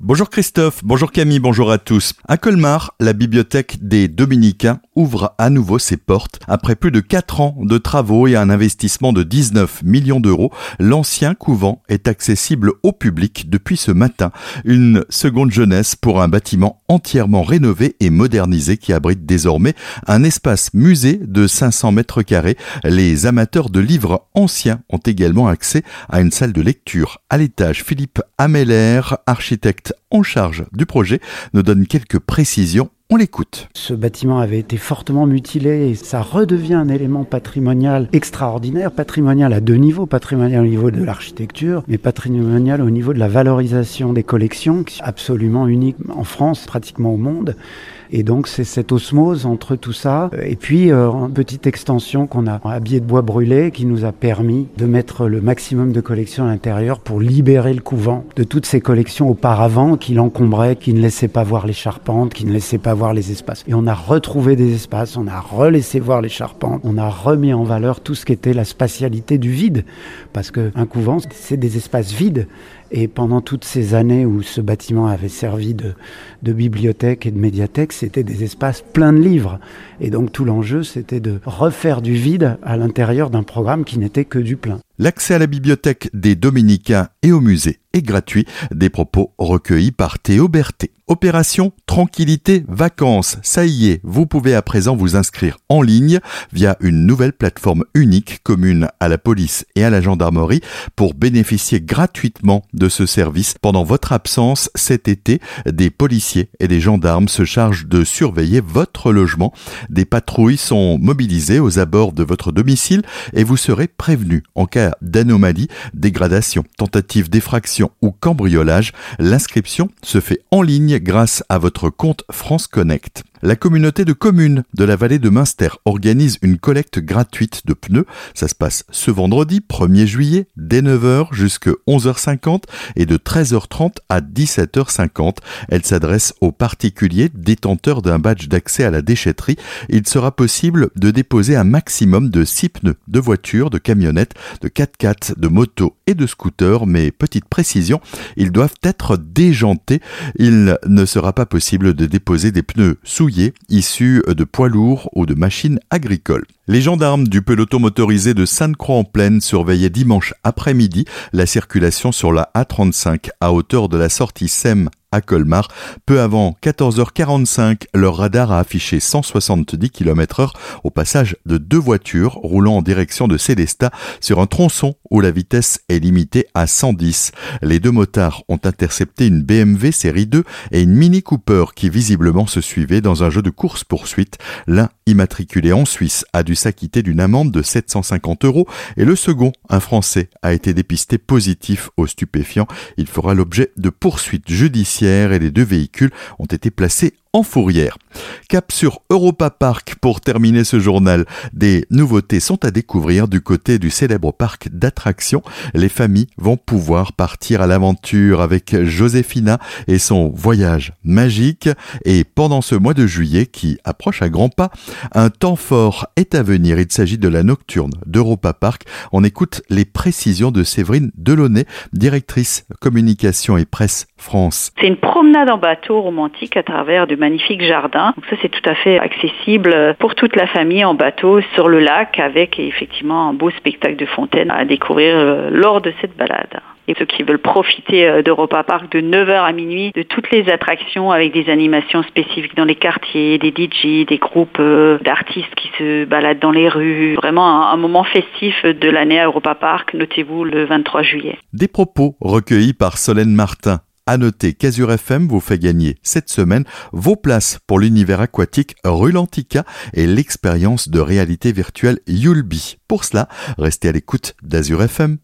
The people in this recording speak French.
Bonjour Christophe, bonjour Camille, bonjour à tous. À Colmar, la bibliothèque des Dominicains ouvre à nouveau ses portes. Après plus de 4 ans de travaux et un investissement de 19 millions d'euros, l'ancien couvent est accessible au public depuis ce matin. Une seconde jeunesse pour un bâtiment entièrement rénové et modernisé qui abrite désormais un espace musée de 500 mètres carrés. Les amateurs de livres anciens ont également accès à une salle de lecture. À l'étage, Philippe Ameller, architecte en charge du projet nous donne quelques précisions on l'écoute. Ce bâtiment avait été fortement mutilé et ça redevient un élément patrimonial extraordinaire, patrimonial à deux niveaux, patrimonial au niveau de l'architecture, mais patrimonial au niveau de la valorisation des collections, qui est absolument unique en France, pratiquement au monde. Et donc c'est cette osmose entre tout ça. Et puis euh, une petite extension qu'on a habillée de bois brûlé qui nous a permis de mettre le maximum de collections à l'intérieur pour libérer le couvent de toutes ces collections auparavant qui l'encombraient, qui ne laissaient pas voir les charpentes, qui ne laissaient pas voir les espaces. Et on a retrouvé des espaces, on a relaissé voir les charpentes, on a remis en valeur tout ce qui était la spatialité du vide. Parce qu'un couvent, c'est des espaces vides. Et pendant toutes ces années où ce bâtiment avait servi de, bibliothèque et de médiathèque, c'était des espaces pleins de livres. Et donc tout l'enjeu, c'était de refaire du vide à l'intérieur d'un programme qui n'était que du plein. L'accès à la bibliothèque des Dominicains et au musée est gratuit. Des propos recueillis par Théo Berthet. Opération Tranquillité Vacances. Ça y est, vous pouvez à présent vous inscrire en ligne via une nouvelle plateforme unique commune à la police et à la gendarmerie pour bénéficier gratuitement de ce service. Pendant votre absence cet été, des policiers et des gendarmes se chargent de surveiller votre logement. Des patrouilles sont mobilisées aux abords de votre domicile et vous serez prévenu en cas d'anomalie, dégradation, tentative d'effraction ou cambriolage. L'inscription se fait en ligne grâce à votre compte France Connect. La communauté de communes de la vallée de Münster organise une collecte gratuite de pneus. Ça se passe ce vendredi 1er juillet dès 9h jusqu'à 11h50 et de 13h30 à 17h50. Elle s'adresse aux particuliers détenteurs d'un badge d'accès à la déchetterie. Il sera possible de déposer un maximum de 6 pneus de voitures, de camionnettes, de 4x4, de motos et de scooters. Mais petite précision, ils doivent être déjantés. Il ne sera pas possible de déposer des pneus sous issus de poids lourds ou de machines agricoles. Les gendarmes du peloton motorisé de Sainte-Croix-en-Plaine surveillaient dimanche après-midi la circulation sur la A35 à hauteur de la sortie SEM à Colmar. Peu avant 14h45, leur radar a affiché 170 km heure au passage de deux voitures roulant en direction de Célestat sur un tronçon où la vitesse est limitée à 110. Les deux motards ont intercepté une BMW série 2 et une Mini Cooper qui visiblement se suivaient dans un jeu de course-poursuite. L'un immatriculé en Suisse a dû s'acquitter d'une amende de 750 euros et le second, un Français, a été dépisté positif aux stupéfiants. Il fera l'objet de poursuites judiciaires et les deux véhicules ont été placés en fourrière. Cap sur Europa Park pour terminer ce journal. Des nouveautés sont à découvrir du côté du célèbre parc d'attractions. Les familles vont pouvoir partir à l'aventure avec Joséphina et son voyage magique. Et pendant ce mois de juillet qui approche à grands pas, un temps fort est à venir. Il s'agit de la nocturne d'Europa Park. On écoute les précisions de Séverine Delaunay, directrice communication et presse France. C'est une promenade en bateau romantique à travers de magnifiques jardins. Donc ça, c'est tout à fait accessible pour toute la famille en bateau sur le lac avec effectivement un beau spectacle de fontaine à découvrir euh, lors de cette balade et ceux qui veulent profiter euh, d'Europa Park de 9h à minuit, de toutes les attractions avec des animations spécifiques dans les quartiers, des DJ, des groupes euh, d'artistes qui se baladent dans les rues. Vraiment un, moment festif de l'année à Europa Park, notez-vous le 23 juillet. Des propos recueillis par Solène Martin. À noter qu'Azur FM vous fait gagner cette semaine vos places pour l'univers aquatique Rulantica et l'expérience de réalité virtuelle Yulbi. Pour cela, restez à l'écoute d'Azur FM.